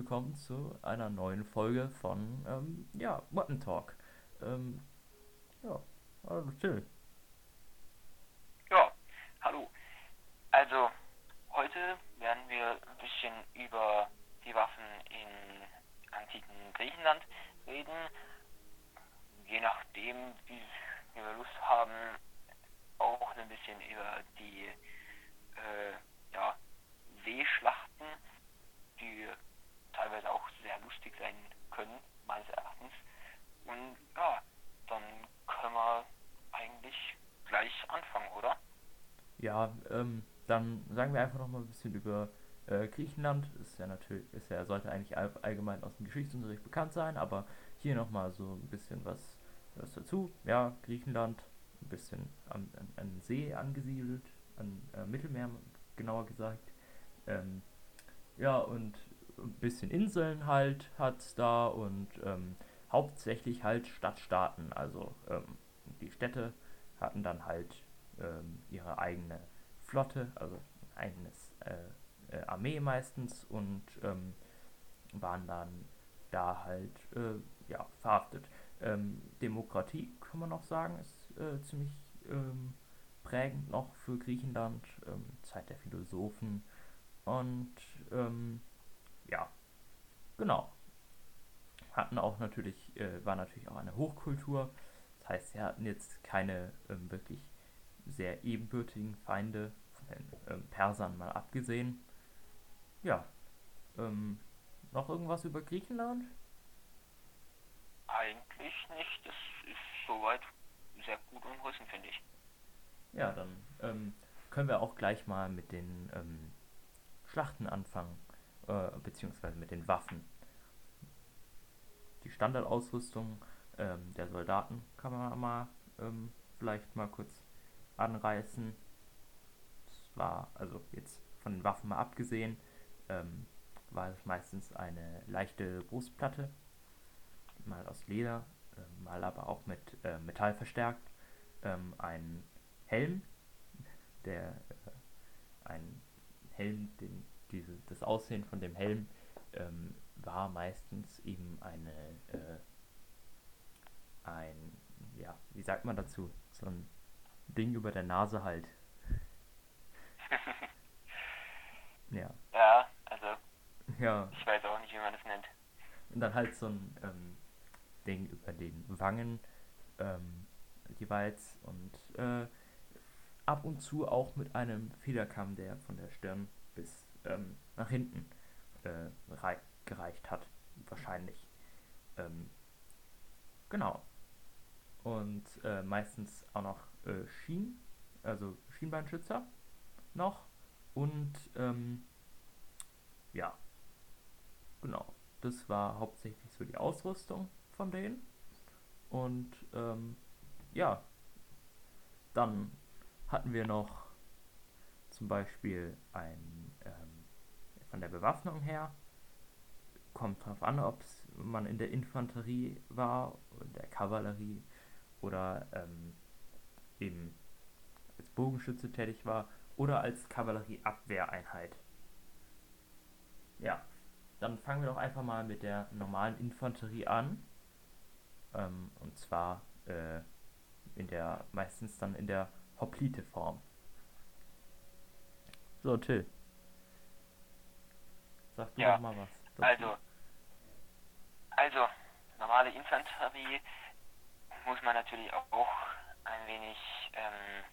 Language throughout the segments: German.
willkommen zu einer neuen Folge von ähm, ja, Mutton Talk. Ähm, ja, hallo Till. Ja, hallo. Also, heute werden wir ein bisschen über die Waffen in antiken Griechenland reden. Je nachdem, wie, wie wir Lust haben, auch ein bisschen über die äh, ja, Seeschlachten, die teilweise auch sehr lustig sein können, meines Erachtens. Und ja, dann können wir eigentlich gleich anfangen, oder? Ja, ähm, dann sagen wir einfach noch mal ein bisschen über äh, Griechenland. Ist ja natürlich, ist ja, sollte eigentlich all, allgemein aus dem Geschichtsunterricht bekannt sein, aber hier noch mal so ein bisschen was, was dazu. Ja, Griechenland, ein bisschen an, an, an See angesiedelt, an äh, Mittelmeer genauer gesagt. Ähm, ja, und ein bisschen Inseln halt hat da und ähm, hauptsächlich halt Stadtstaaten. Also ähm, die Städte hatten dann halt ähm, ihre eigene Flotte, also eigenes äh, äh, Armee meistens und ähm, waren dann da halt äh, ja, verhaftet. Ähm, Demokratie, kann man noch sagen, ist äh, ziemlich ähm, prägend noch für Griechenland, ähm, Zeit der Philosophen und ähm, ja, genau. Hatten auch natürlich, äh, war natürlich auch eine Hochkultur. Das heißt, sie hatten jetzt keine ähm, wirklich sehr ebenbürtigen Feinde, von den ähm, Persern mal abgesehen. Ja, ähm, noch irgendwas über Griechenland? Eigentlich nicht. Das ist soweit sehr gut umrissen, finde ich. Ja, dann ähm, können wir auch gleich mal mit den ähm, Schlachten anfangen, äh, beziehungsweise mit den Waffen. Die Standardausrüstung ähm, der Soldaten kann man mal ähm, vielleicht mal kurz anreißen. Das war, also jetzt von den Waffen mal abgesehen, ähm, war es meistens eine leichte Brustplatte, mal aus Leder, äh, mal aber auch mit äh, Metall verstärkt, ähm, ein Helm, der äh, ein Helm, den, diese, das Aussehen von dem Helm ähm, war meistens eben eine äh, ein ja wie sagt man dazu? So ein Ding über der Nase halt. Ja. Ja, also ja. ich weiß auch nicht, wie man das nennt. und dann halt so ein ähm, Ding über den Wangen ähm, jeweils und äh, ab und zu auch mit einem Federkamm, der von der Stirn bis ähm, nach hinten äh, rei gereicht hat, wahrscheinlich. Ähm, genau. Und äh, meistens auch noch äh, Schienen, also Schienbeinschützer noch. Und ähm, ja, genau. Das war hauptsächlich so die Ausrüstung von denen. Und ähm, ja, dann hatten wir noch zum Beispiel ein, ähm, von der Bewaffnung her, kommt drauf an, ob man in der Infanterie war, in der Kavallerie oder ähm, eben als Bogenschütze tätig war oder als Kavallerieabwehreinheit. Ja, dann fangen wir doch einfach mal mit der normalen Infanterie an. Ähm, und zwar äh, in der, meistens dann in der Hoplite-Form. So, Till. Sag du Ja, mal was. dazu. Also, also, normale Infanterie muss man natürlich auch ein wenig ähm,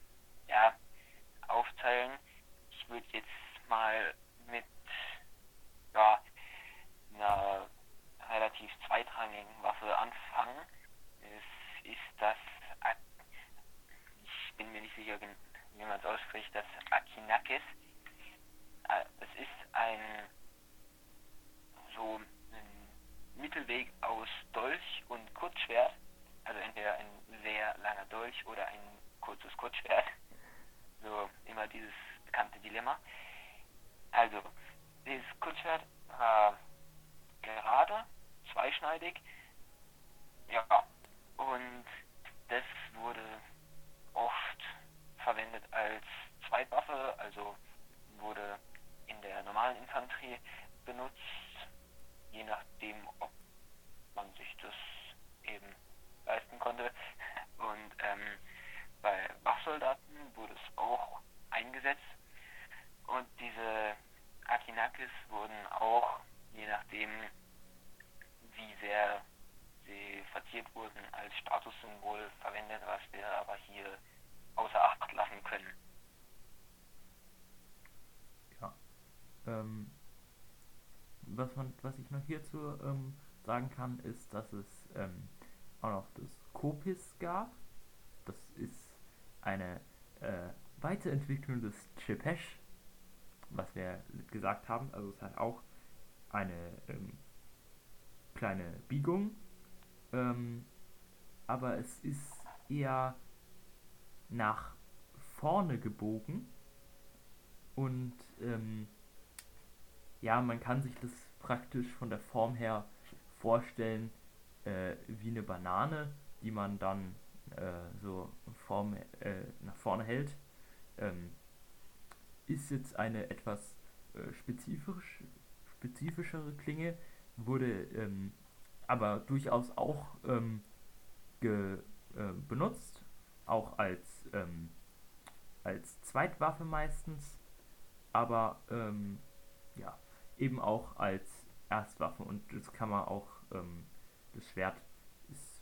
ja, aufteilen. Ich würde jetzt mal mit ja, einer relativ zweitrangigen Waffe anfangen. Es ist das, ich bin mir nicht sicher, wie man es ausspricht, das Akinakis. Äh, Es ist ein so ein Mittelweg aus Dolch und Kurzschwert. Also entweder ein sehr langer Dolch oder ein kurzes Kurzschwert. So immer dieses bekannte Dilemma. Also, dieses Kurzschwert war gerade, zweischneidig. Ja, und das wurde oft verwendet als Zweitwaffe, also wurde in normalen Infanterie benutzt, je nachdem, ob man sich das eben leisten konnte. Und ähm, bei Wachsoldaten wurde es auch eingesetzt. Und diese Akinakis wurden auch, je nachdem, wie sehr sie verziert wurden, als Statussymbol verwendet, was wir aber hier außer Acht lassen können. Ja. Ähm, man, was ich noch hierzu ähm, sagen kann, ist, dass es ähm, auch noch das Kopis gab. Das ist eine äh, Weiterentwicklung des Chepesh, was wir gesagt haben. Also es hat auch eine ähm, kleine Biegung, ähm, aber es ist eher nach vorne gebogen und ähm, ja, man kann sich das praktisch von der Form her vorstellen äh, wie eine Banane, die man dann äh, so Form, äh, nach vorne hält. Ähm, ist jetzt eine etwas äh, spezifisch, spezifischere Klinge, wurde ähm, aber durchaus auch ähm, ge, äh, benutzt, auch als, ähm, als Zweitwaffe meistens, aber ähm, ja, eben auch als Erstwaffe und das kann man auch, ähm, das Schwert ist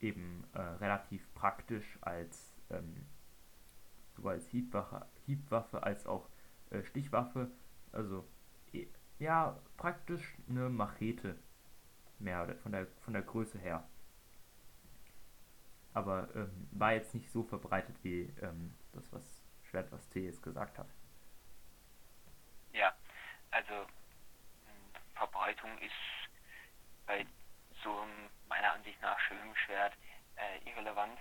eben äh, relativ praktisch als ähm, sowohl als Hiebwaffe, Hiebwaffe als auch äh, Stichwaffe, also ja, praktisch eine Machete mehr von der von der Größe her. Aber ähm, war jetzt nicht so verbreitet wie ähm, das, was Schwert, was T jetzt gesagt hat. Ja, also Ist bei so meiner Ansicht nach schönem Schwert äh, irrelevant.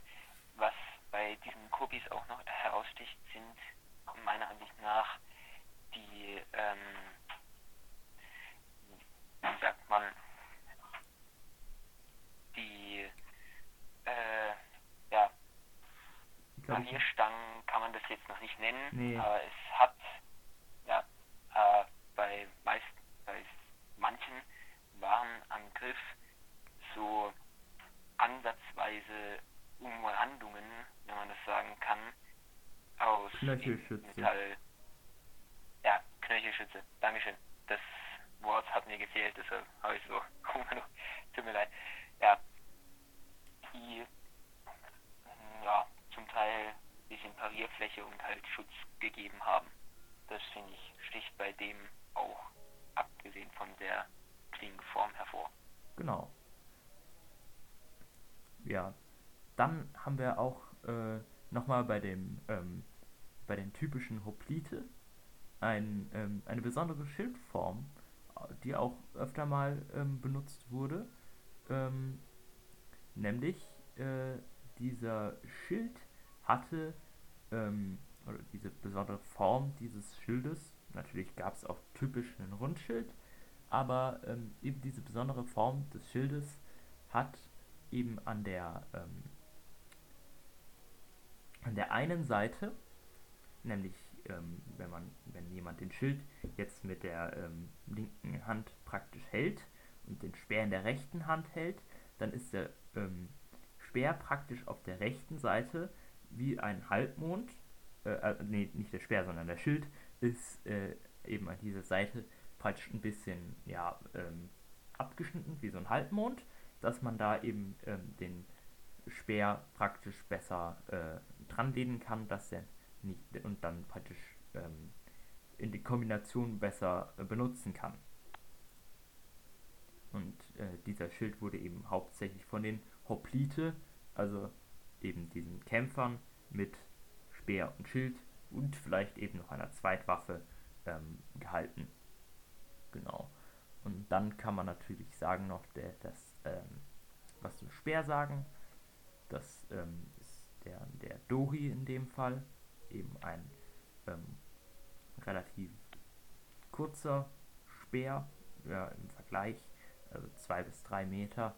Was bei diesen Kopis auch noch heraussticht, sind meiner Ansicht nach die, ähm, wie sagt man, die, äh, ja, Panierstangen kann man das jetzt noch nicht nennen, nee. aber es hat, ja, äh, bei meist, bei manchen waren am Griff so ansatzweise Umrandungen, wenn man das sagen kann, aus Metall. Ja, Knöchelschütze. Dankeschön. Das Wort hat mir gefehlt, deshalb habe ich so Tut mir leid. Ja. Die ja, zum Teil ein bisschen Parierfläche und halt Schutz gegeben haben. Das finde ich sticht bei dem auch abgesehen von der Klingenform hervor. Genau. Ja, dann haben wir auch äh, nochmal bei dem ähm, bei den typischen Hoplite ein, ähm, eine besondere Schildform, die auch öfter mal ähm, benutzt wurde. Ähm, nämlich äh, dieser Schild hatte, ähm, oder diese besondere Form dieses Schildes, natürlich gab es auch typisch einen Rundschild, aber ähm, eben diese besondere Form des Schildes hat eben an der ähm, an der einen Seite, nämlich ähm, wenn man wenn jemand den Schild jetzt mit der ähm, linken Hand praktisch hält und den Speer in der rechten Hand hält, dann ist der ähm, Speer praktisch auf der rechten Seite wie ein Halbmond, äh, äh, nee, nicht der Speer, sondern der Schild ist äh, eben an dieser Seite praktisch ein bisschen ja, ähm, abgeschnitten, wie so ein Halbmond, dass man da eben ähm, den Speer praktisch besser äh, dran lehnen kann, dass der nicht und dann praktisch ähm, in die Kombination besser äh, benutzen kann. Und äh, dieser Schild wurde eben hauptsächlich von den Hoplite, also eben diesen Kämpfern mit Speer und Schild und vielleicht eben noch einer Zweitwaffe ähm, gehalten. Genau. Und dann kann man natürlich sagen noch, der, das, ähm, was zum Speer sagen, das ähm, ist der, der Dori in dem Fall, eben ein ähm, relativ kurzer Speer, ja, im Vergleich, also zwei bis drei Meter.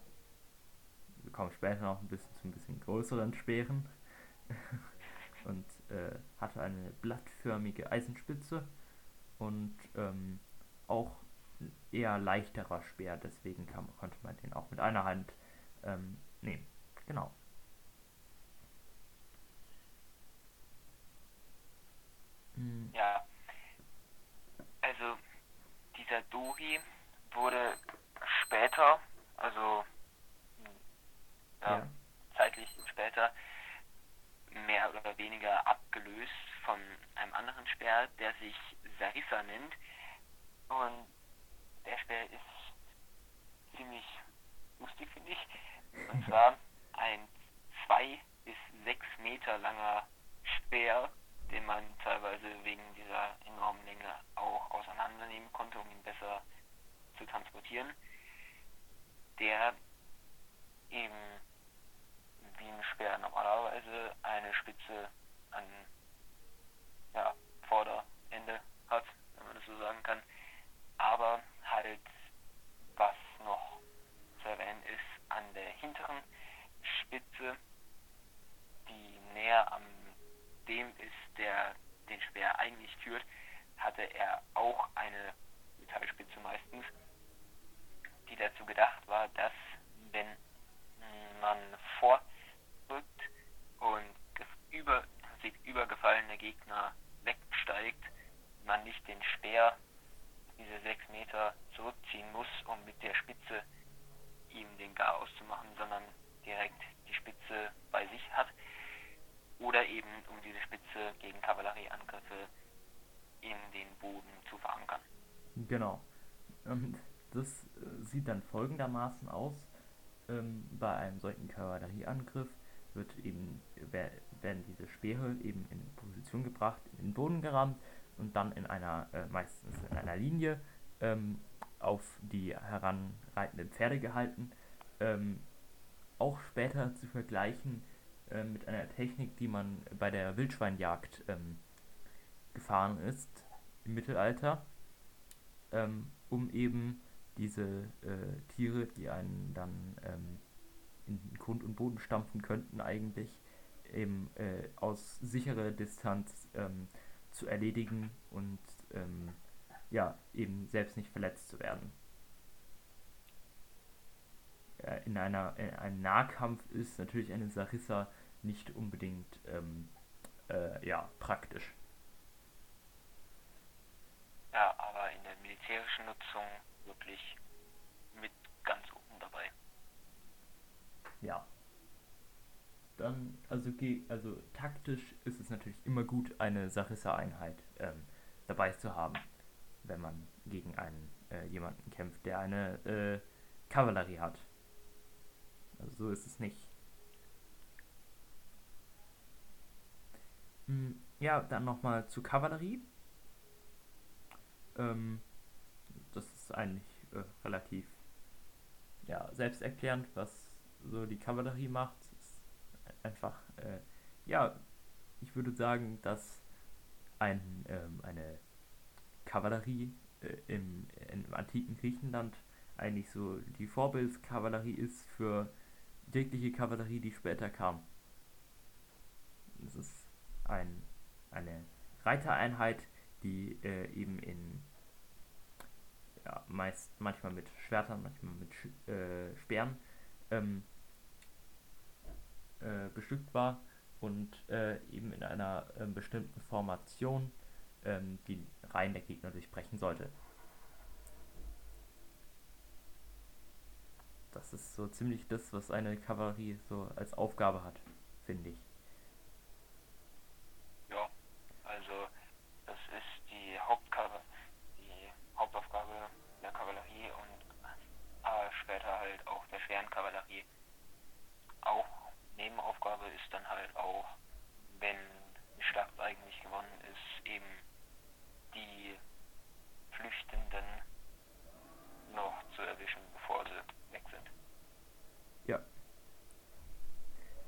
Wir kommen später noch ein bisschen zu ein bisschen größeren Speeren. und äh, hatte eine blattförmige Eisenspitze und ähm, auch eher leichterer Speer, deswegen kann, konnte man den auch mit einer Hand ähm, nehmen. Genau. Hm. Ja, also dieser Dori wurde später, also ja, ja. zeitlich später, mehr oder weniger abgelöst von einem anderen Speer, der sich Sarissa nennt. Und der Speer ist ziemlich lustig, finde ich. Und zwar ein zwei bis sechs Meter langer Speer, den man teilweise wegen dieser enormen Länge auch auseinandernehmen konnte, um ihn besser zu transportieren, der eben wie ein Speer normalerweise eine Spitze an ja, Vorderende hat, wenn man das so sagen kann, aber halt was noch zu erwähnen ist an der hinteren Spitze, die näher am dem ist, der den Speer eigentlich führt, hatte er auch eine Metallspitze meistens, die dazu gedacht war, dass wenn man vorrückt und über, sich übergefallene Gegner wegsteigt, man nicht den Speer diese sechs Meter zurückziehen muss, um mit der Spitze ihm den Gar auszumachen, sondern direkt die Spitze bei sich hat. Oder eben um diese Spitze gegen Kavallerieangriffe in den Boden zu verankern. Genau. Und das äh, sieht dann folgendermaßen aus. Ähm, bei einem solchen Kavallerieangriff wird eben, werden diese Speere eben in Position gebracht, in den Boden gerammt und dann in einer, äh, meistens in einer Linie ähm, auf die heranreitenden Pferde gehalten. Ähm, auch später zu vergleichen äh, mit einer Technik, die man bei der Wildschweinjagd ähm, gefahren ist im Mittelalter, ähm, um eben diese äh, Tiere, die einen dann ähm, in Grund und Boden stampfen könnten, eigentlich eben äh, aus sicherer Distanz ähm, zu erledigen und ähm, ja, eben selbst nicht verletzt zu werden. Äh, in, einer, in einem Nahkampf ist natürlich eine Sarissa nicht unbedingt ähm, äh, ja, praktisch. Ja, aber in der militärischen Nutzung wirklich mit ganz. Ja. Dann, also, also taktisch ist es natürlich immer gut, eine Sarissa-Einheit ähm, dabei zu haben, wenn man gegen einen äh, jemanden kämpft, der eine äh, Kavallerie hat. Also so ist es nicht. Hm, ja, dann nochmal zur Kavallerie. Ähm, das ist eigentlich äh, relativ ja, selbsterklärend, was so die Kavallerie macht. Ist einfach, äh, ja, ich würde sagen, dass ein, ähm, eine Kavallerie äh, im, im antiken Griechenland eigentlich so die Vorbildskavallerie ist für jegliche Kavallerie, die später kam. Es ist ein, eine Reitereinheit, die äh, eben in ja, meist manchmal mit Schwertern, manchmal mit Sch äh, Speeren ähm, äh, bestückt war und äh, eben in einer ähm, bestimmten Formation ähm, die Reihen der Gegner durchbrechen sollte. Das ist so ziemlich das, was eine Kavallerie so als Aufgabe hat, finde ich.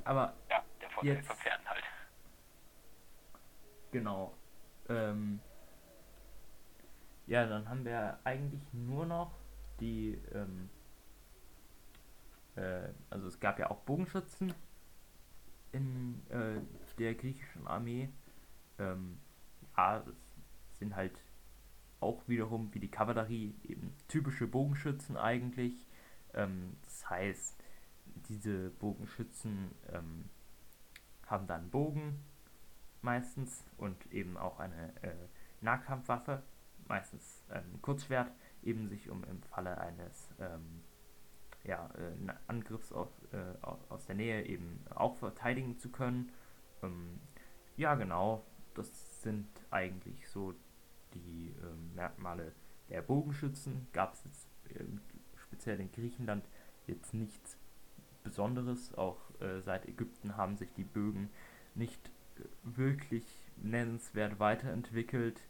Aber ja, der Vorteil jetzt, von Pferden halt. Genau. Ähm, ja, dann haben wir eigentlich nur noch die, ähm, äh, also es gab ja auch Bogenschützen in äh, der griechischen Armee. Ähm, ja, sind halt auch wiederum wie die Kavallerie eben typische Bogenschützen eigentlich. Ähm, das heißt, diese Bogenschützen ähm, haben dann Bogen meistens und eben auch eine äh, Nahkampfwaffe, meistens ein Kurzschwert, eben sich um im Falle eines ähm, ja, äh, Angriffs aus, äh, aus der Nähe eben auch verteidigen zu können. Ähm, ja, genau, das sind eigentlich so die äh, Merkmale der Bogenschützen. Gab es jetzt speziell in Griechenland jetzt nichts Besonderes. Auch äh, seit Ägypten haben sich die Bögen nicht äh, wirklich nennenswert weiterentwickelt.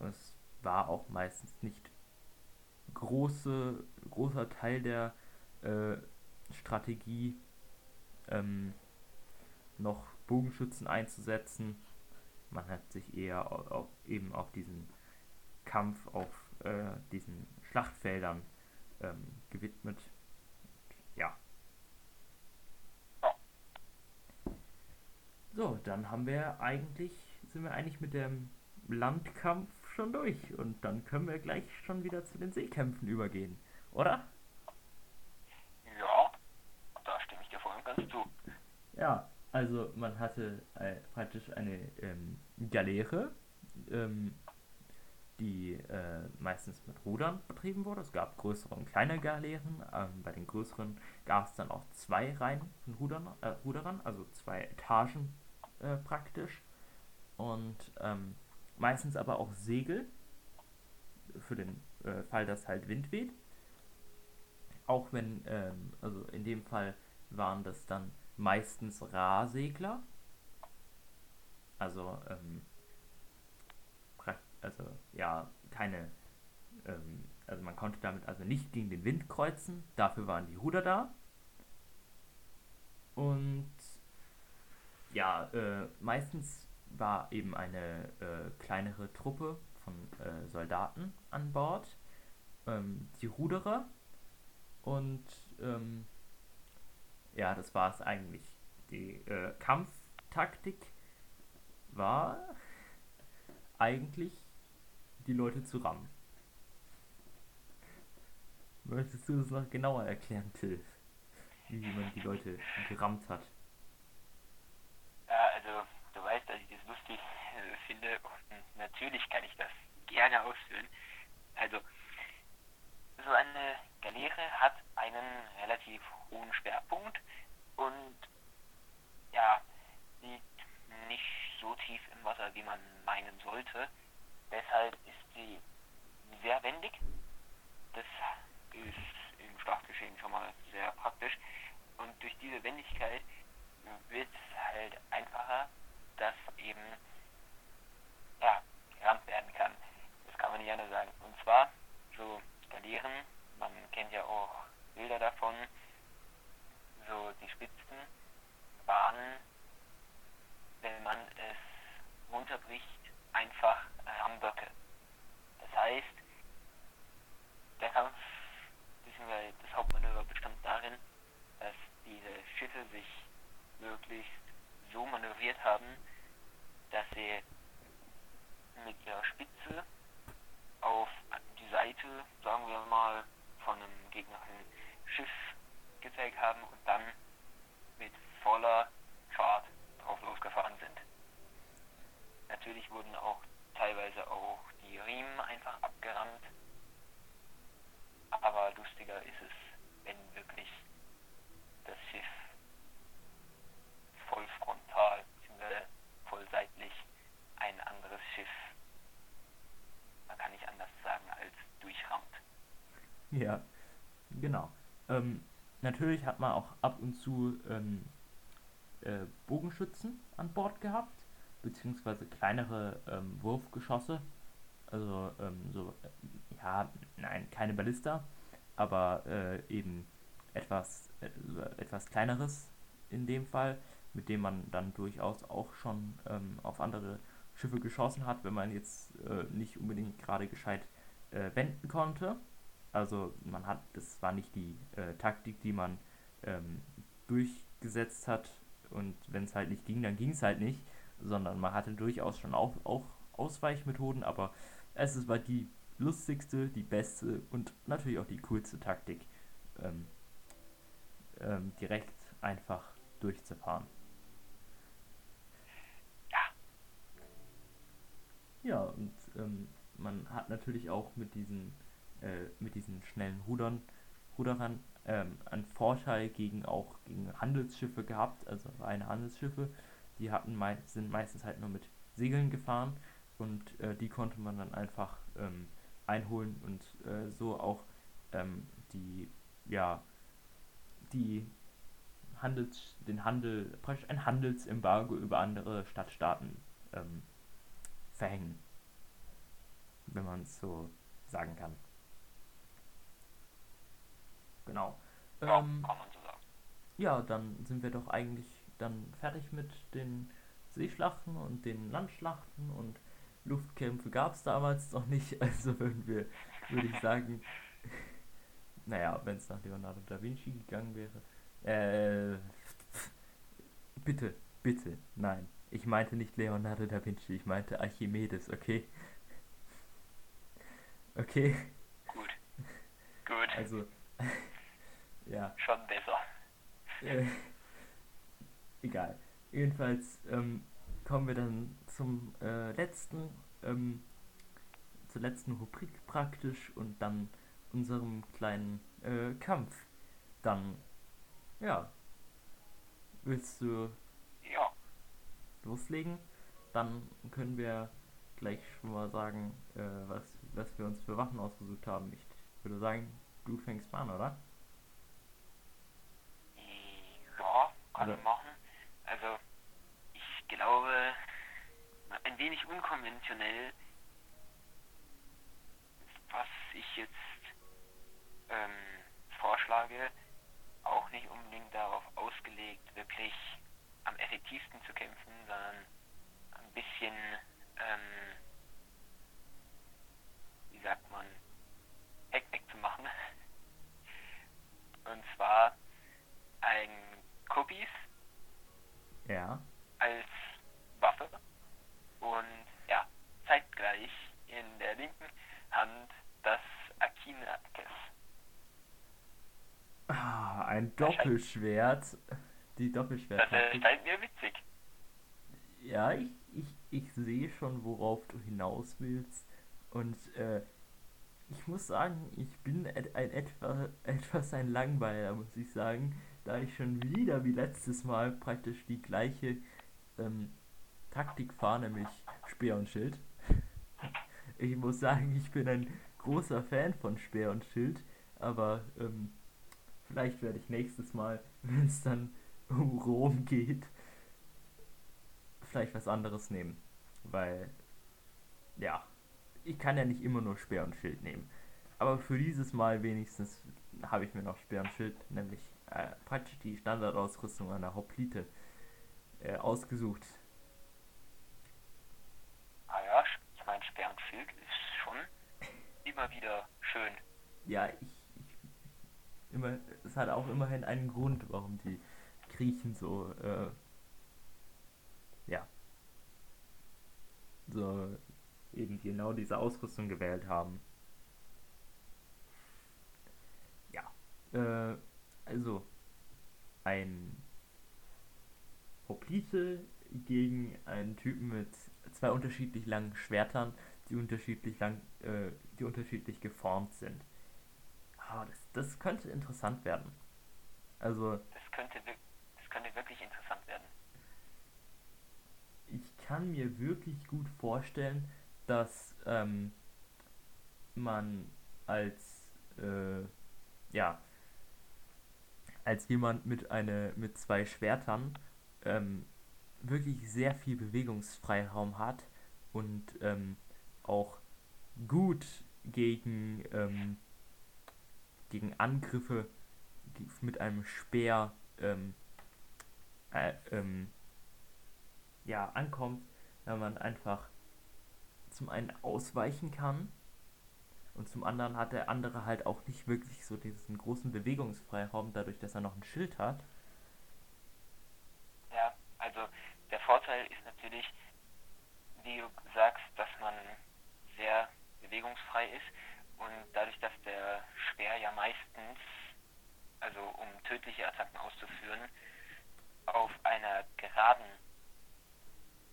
Es war auch meistens nicht große, großer Teil der äh, Strategie, ähm, noch Bogenschützen einzusetzen. Man hat sich eher auf, auf eben auf diesen Kampf auf äh, diesen Schlachtfeldern ähm, gewidmet. Ja. So, dann haben wir eigentlich, sind wir eigentlich mit dem Landkampf schon durch und dann können wir gleich schon wieder zu den Seekämpfen übergehen, oder? Ja, da stimme ich dir voll und ganz zu. Ja, also man hatte äh, praktisch eine ähm, Galeere, ähm, die äh, meistens mit Rudern betrieben wurde. Es gab größere und kleine Galeeren. Ähm, bei den größeren gab es dann auch zwei Reihen von Rudern, äh, Ruderern, also zwei Etagen äh, praktisch. Und ähm, meistens aber auch Segel, für den äh, Fall, dass halt Wind weht. Auch wenn, ähm, also in dem Fall waren das dann meistens Rahsegler. Also, ähm, also ja, keine, ähm, also man konnte damit also nicht gegen den Wind kreuzen, dafür waren die Ruder da. Und ja, äh, meistens war eben eine äh, kleinere Truppe von äh, Soldaten an Bord, ähm, die Ruderer und ähm, ja, das war es eigentlich. Die äh, Kampftaktik war eigentlich die Leute zu rammen. Möchtest du das noch genauer erklären, Till? Wie man die Leute gerammt hat? Ja, also du weißt, dass ich das lustig äh, finde und natürlich kann ich das gerne ausführen. Also, so eine Galeere hat einen relativ hohen Schwerpunkt und ja, liegt nicht so tief im Wasser, wie man meinen sollte. Deshalb ist sie sehr wendig. Das ist im Schlachtgeschehen schon mal sehr praktisch. Und durch diese Wendigkeit wird es halt einfacher, dass eben ja, gerammt werden kann. Das kann man nicht anders sagen. Und zwar so Galeeren, man kennt ja auch Bilder davon, so die Spitzen waren, wenn man es runterbricht, einfach Rammböcke. Das heißt, der Kampf, beziehungsweise das Hauptmanöver bestand darin, dass diese Schiffe sich möglichst so manövriert haben, dass sie mit ihrer Spitze auf die Seite, sagen wir mal, von einem gegnerischen Schiff gezeigt haben und dann mit voller Fahrt drauf losgefahren sind. Natürlich wurden auch teilweise auch die Riemen einfach abgerammt. Aber lustiger ist es, wenn wirklich das Schiff voll frontal bzw. voll seitlich ein anderes Schiff, man kann nicht anders sagen, als durchrammt. Ja, genau. Ähm, natürlich hat man auch ab und zu ähm, äh, Bogenschützen an Bord gehabt, beziehungsweise kleinere ähm, Wurfgeschosse. Also ähm, so, äh, ja, nein, keine Ballista, aber äh, eben etwas, äh, etwas kleineres in dem Fall, mit dem man dann durchaus auch schon ähm, auf andere Schiffe geschossen hat, wenn man jetzt äh, nicht unbedingt gerade gescheit äh, wenden konnte. Also man hat, das war nicht die äh, Taktik, die man ähm, durchgesetzt hat und wenn es halt nicht ging, dann ging es halt nicht, sondern man hatte durchaus schon auch, auch Ausweichmethoden, aber es war die lustigste, die beste und natürlich auch die coolste Taktik, ähm, ähm, direkt einfach durchzufahren. Ja. Ja, und ähm, man hat natürlich auch mit diesen, äh, mit diesen schnellen Rudern, Ruderern ähm, einen Vorteil gegen auch gegen Handelsschiffe gehabt, also reine Handelsschiffe. Die hatten mei sind meistens halt nur mit Segeln gefahren und äh, die konnte man dann einfach ähm, einholen und äh, so auch ähm, die ja die Handels den Handel praktisch ein Handelsembargo über andere Stadtstaaten ähm, verhängen, wenn man es so sagen kann. Genau. Ja, Ähm, kann man so sagen. ja, dann sind wir doch eigentlich dann fertig mit den Seeschlachten und den Landschlachten und Luftkämpfe gab es damals noch nicht, also würden wir, würde ich sagen, naja, wenn es nach Leonardo da Vinci gegangen wäre, äh, bitte, bitte, nein, ich meinte nicht Leonardo da Vinci, ich meinte Archimedes, okay? Okay, Gut. Gut. also, ja. Schon besser. Äh, egal. Jedenfalls ähm, kommen wir dann zum äh, letzten, ähm, zur letzten Rubrik praktisch und dann unserem kleinen äh, Kampf. Dann, ja, willst du Ja. loslegen? Dann können wir gleich schon mal sagen, äh, was, was wir uns für Waffen ausgesucht haben. Ich würde sagen, du fängst mal an, oder? Ja, kann man machen. Also, ich glaube, ein wenig unkonventionell, was ich jetzt ähm, vorschlage, auch nicht unbedingt darauf ausgelegt, wirklich am effektivsten zu kämpfen, sondern ein bisschen, ähm, wie sagt man, Heckmeck zu machen. Und zwar ein Cookies Ja. als Waffe und ja, zeitgleich in der linken Hand das Akina-Akes. Doppelschwert. Die Das Doppelschwerttaktik. erscheint mir witzig. Ja, ich, ich, ich sehe schon, worauf du hinaus willst. Und äh, ich muss sagen, ich bin et ein etwa, etwas ein Langweiler, muss ich sagen, da ich schon wieder wie letztes Mal praktisch die gleiche ähm, Taktik fahre, nämlich Speer und Schild. Ich muss sagen, ich bin ein großer Fan von Speer und Schild, aber ähm, vielleicht werde ich nächstes Mal, wenn es dann um Rom geht, vielleicht was anderes nehmen. Weil, ja, ich kann ja nicht immer nur Speer und Schild nehmen. Aber für dieses Mal wenigstens habe ich mir noch Speer und Schild, nämlich äh, praktisch die Standardausrüstung einer Hoplite, äh, ausgesucht. Ah ja, ich meine, Speer und Schild ist schon immer wieder schön. Ja, ich immer, es hat auch immerhin einen Grund, warum die Griechen so, äh, ja, so eben genau diese Ausrüstung gewählt haben. Ja, äh, also ein Hoplite gegen einen Typen mit zwei unterschiedlich langen Schwertern, die unterschiedlich lang, äh, die unterschiedlich geformt sind. Ah, das, das könnte interessant werden. Also, Das könnte, das könnte wirklich interessant werden. ich kann mir wirklich gut vorstellen, dass ähm, man als äh, ja als jemand mit eine mit zwei Schwertern ähm, wirklich sehr viel Bewegungsfreiraum hat und ähm, auch gut gegen ähm, gegen Angriffe mit einem Speer ähm, äh, ähm, ja, ankommt, wenn man einfach zum einen ausweichen kann und zum anderen hat der andere halt auch nicht wirklich so diesen großen Bewegungsfreiraum, dadurch, dass er noch ein Schild hat. Ja, also der Vorteil ist natürlich, wie du sagst, dass man sehr bewegungsfrei ist und dadurch, dass der Speer ja meistens, also um tödliche Attacken auszuführen, auf einer geraden,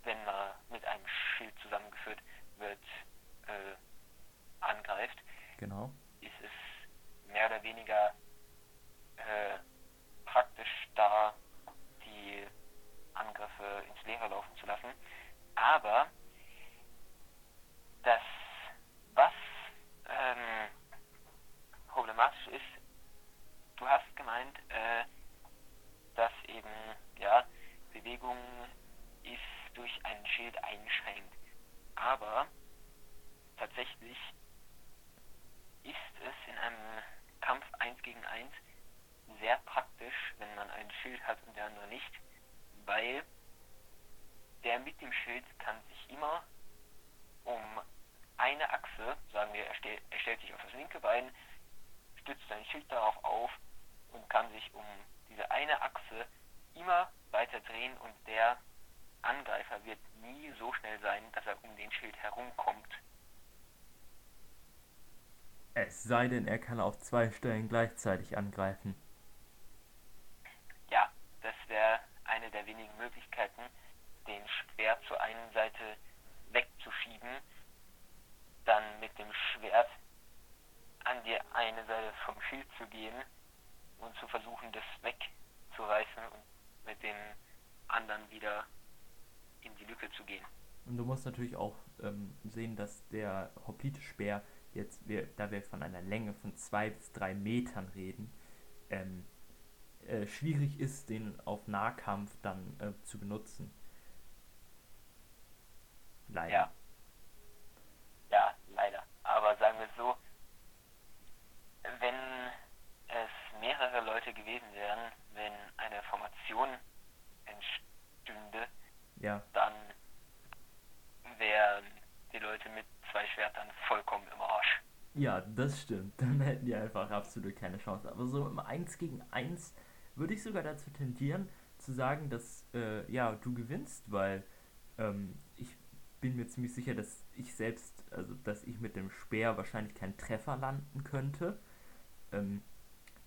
wenn man mit einem Schild zusammengeführt wird, äh, angreift, Genau. ist es mehr oder weniger äh, praktisch da, die Angriffe ins Leere laufen zu lassen. Aber das, was ähm, problematisch ist, du hast gemeint, äh, dass eben ja Bewegung ist durch ein Schild eingeschränkt. Aber tatsächlich ist es in einem Kampf 1 gegen 1 sehr praktisch, wenn man ein Schild hat und der andere nicht, weil der mit dem Schild kann sich immer um eine Achse, sagen wir, er, stell, er stellt sich auf das linke Bein, stützt sein Schild darauf auf und kann sich um diese eine Achse immer weiter drehen und der Angreifer wird nie so schnell sein, dass er um den Schild herumkommt. Es sei denn, er kann auf zwei Stellen gleichzeitig angreifen. Ja, das wäre eine der wenigen Möglichkeiten, den Speer zur einen Seite wegzuschieben, dann mit dem Schwert an die eine Seite vom Schild zu gehen und zu versuchen, das wegzureißen und mit dem anderen wieder in die Lücke zu gehen. Und du musst natürlich auch ähm, sehen, dass der Hoplite-Speer jetzt, wir, da wir von einer Länge von zwei bis drei Metern reden, ähm, äh, schwierig ist, den auf Nahkampf dann äh, zu benutzen. Leider. Ja. Ja, leider. Aber sagen wir es so, wenn es Leute gewesen wären, wenn eine Formation entstünde, Ja, dann wären die Leute mit zwei Schwertern vollkommen im Arsch. ja, das stimmt. Dann hätten die einfach absolut keine Chance. Aber so im 1 gegen 1 würde ich sogar dazu tendieren, zu sagen, dass äh, ja, du gewinnst, weil ähm, ich bin mir ziemlich sicher, dass ich selbst, also dass ich mit dem Speer wahrscheinlich keinen Treffer landen könnte. Ähm,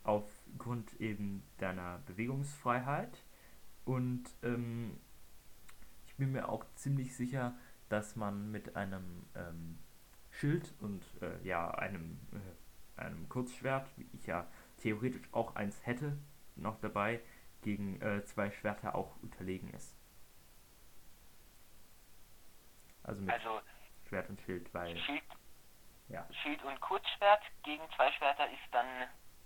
aufgrund eben deiner Bewegungsfreiheit. Und ähm, ich bin mir auch ziemlich sicher, dass man mit einem ähm, Schild und äh, ja, einem, äh, einem Kurzschwert, wie ich ja theoretisch auch eins hätte, noch dabei, gegen äh, zwei Schwerter auch unterlegen ist. Also mit Also Schwert und Schild, weil Schild, ja. Schild und Kurzschwert gegen zwei Schwerter ist dann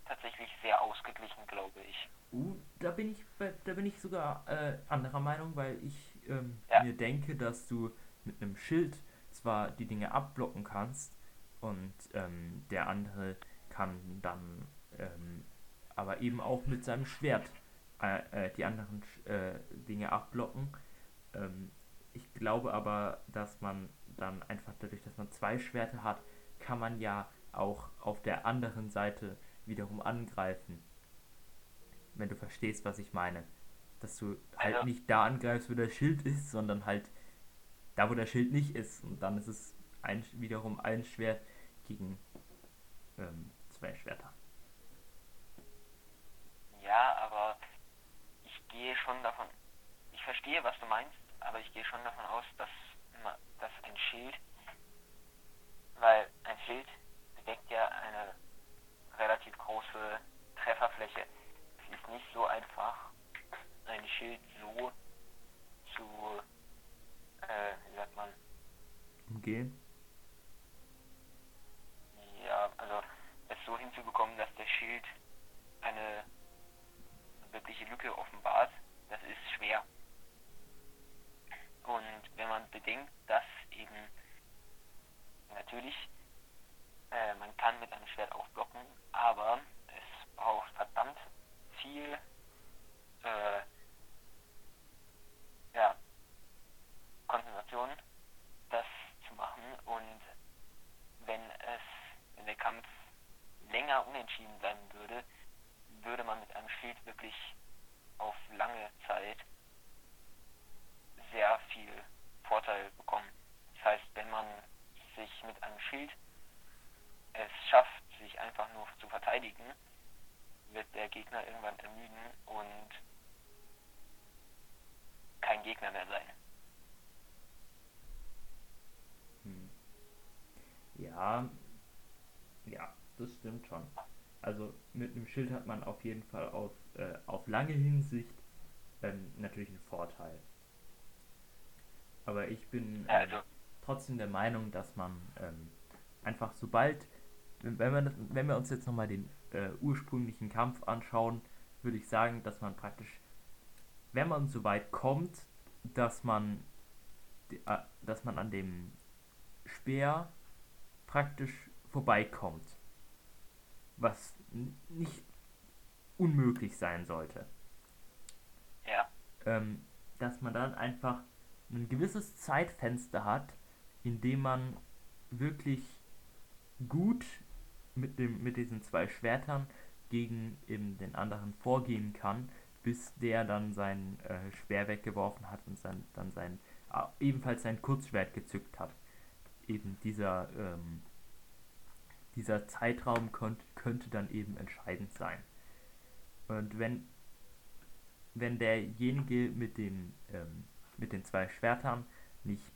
tatsächlich sehr ausgeglichen, glaube ich. Uh, da bin ich, da bin ich sogar äh, anderer Meinung, weil ich ähm, Ja. mir denke, dass du mit einem Schild zwar die Dinge abblocken kannst und ähm, der andere kann dann ähm, aber eben auch mit seinem Schwert äh, äh, die anderen äh, Dinge abblocken. Ähm, ich glaube aber, dass man dann einfach dadurch, dass man zwei Schwerter hat, kann man ja auch auf der anderen Seite wiederum angreifen. Wenn du verstehst, was ich meine. Dass du halt Also- nicht da angreifst, wo der Schild ist, sondern halt da, wo der Schild nicht ist. Und dann ist es ein, wiederum ein Schwert gegen ähm, zwei Schwerter. Ja, aber ich gehe schon davon, ich verstehe, was du meinst, aber ich gehe schon davon aus, dass, dass ein Schild, weil ein Schild bedeckt ja eine relativ große Trefferfläche. Es ist nicht so einfach, ein Schild so zu, äh, wie sagt man, Umgehen? ja, also es so hinzubekommen, dass der Schild eine wirkliche Lücke offenbart, das ist schwer. Und wenn man bedenkt, dass eben natürlich äh, man kann mit einem Schwert auch blocken, aber es braucht verdammt viel äh, ja, Konzentration, das zu machen und wenn es, wenn der Kampf länger unentschieden bleiben würde, würde man mit einem Schild wirklich auf lange Zeit sehr viel Vorteil bekommen. Das heißt, wenn man sich mit einem Schild verteidigen, wird der Gegner irgendwann ermüden und kein Gegner mehr sein. Hm. Ja, ja, das stimmt schon. Also mit einem Schild hat man auf jeden Fall auf, äh, auf lange Hinsicht ähm, natürlich einen Vorteil. Aber ich bin äh, also. trotzdem der Meinung, dass man ähm, einfach sobald, wenn wir, wenn wir uns jetzt nochmal den äh, ursprünglichen Kampf anschauen, würde ich sagen, dass man praktisch, wenn man so weit kommt, dass man, äh, dass man an dem Speer praktisch vorbeikommt. Was nicht unmöglich sein sollte. Ja. Ähm, dass man dann einfach ein gewisses Zeitfenster hat, in dem man wirklich gut mit, dem, mit diesen zwei Schwertern gegen eben den anderen vorgehen kann, bis der dann sein äh, Schwert weggeworfen hat und sein, dann sein äh, ebenfalls sein Kurzschwert gezückt hat. Eben dieser, ähm, dieser Zeitraum könnt, könnte dann eben entscheidend sein. Und wenn, wenn derjenige mit den ähm, mit den zwei Schwertern nicht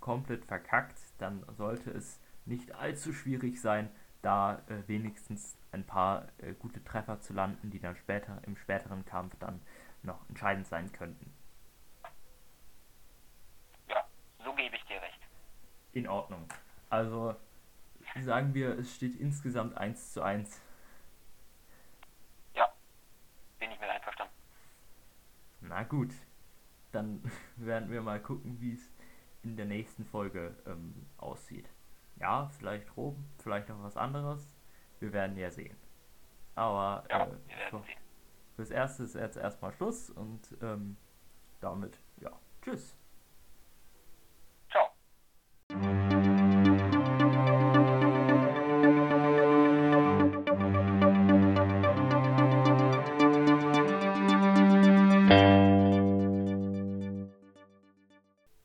komplett verkackt, dann sollte es nicht allzu schwierig sein, da äh, wenigstens ein paar äh, gute Treffer zu landen, die dann später im späteren Kampf dann noch entscheidend sein könnten. Ja, so gebe ich dir recht. In Ordnung. Also sagen wir, es steht insgesamt 1 zu 1. Ja, bin ich mit einverstanden. Na gut dann werden wir mal gucken, wie es in der nächsten Folge ähm, aussieht. Ja, vielleicht Rom, vielleicht auch was anderes. Wir werden ja sehen. Aber ja, äh, für, fürs Erste ist jetzt erstmal Schluss und ähm, damit, ja, tschüss.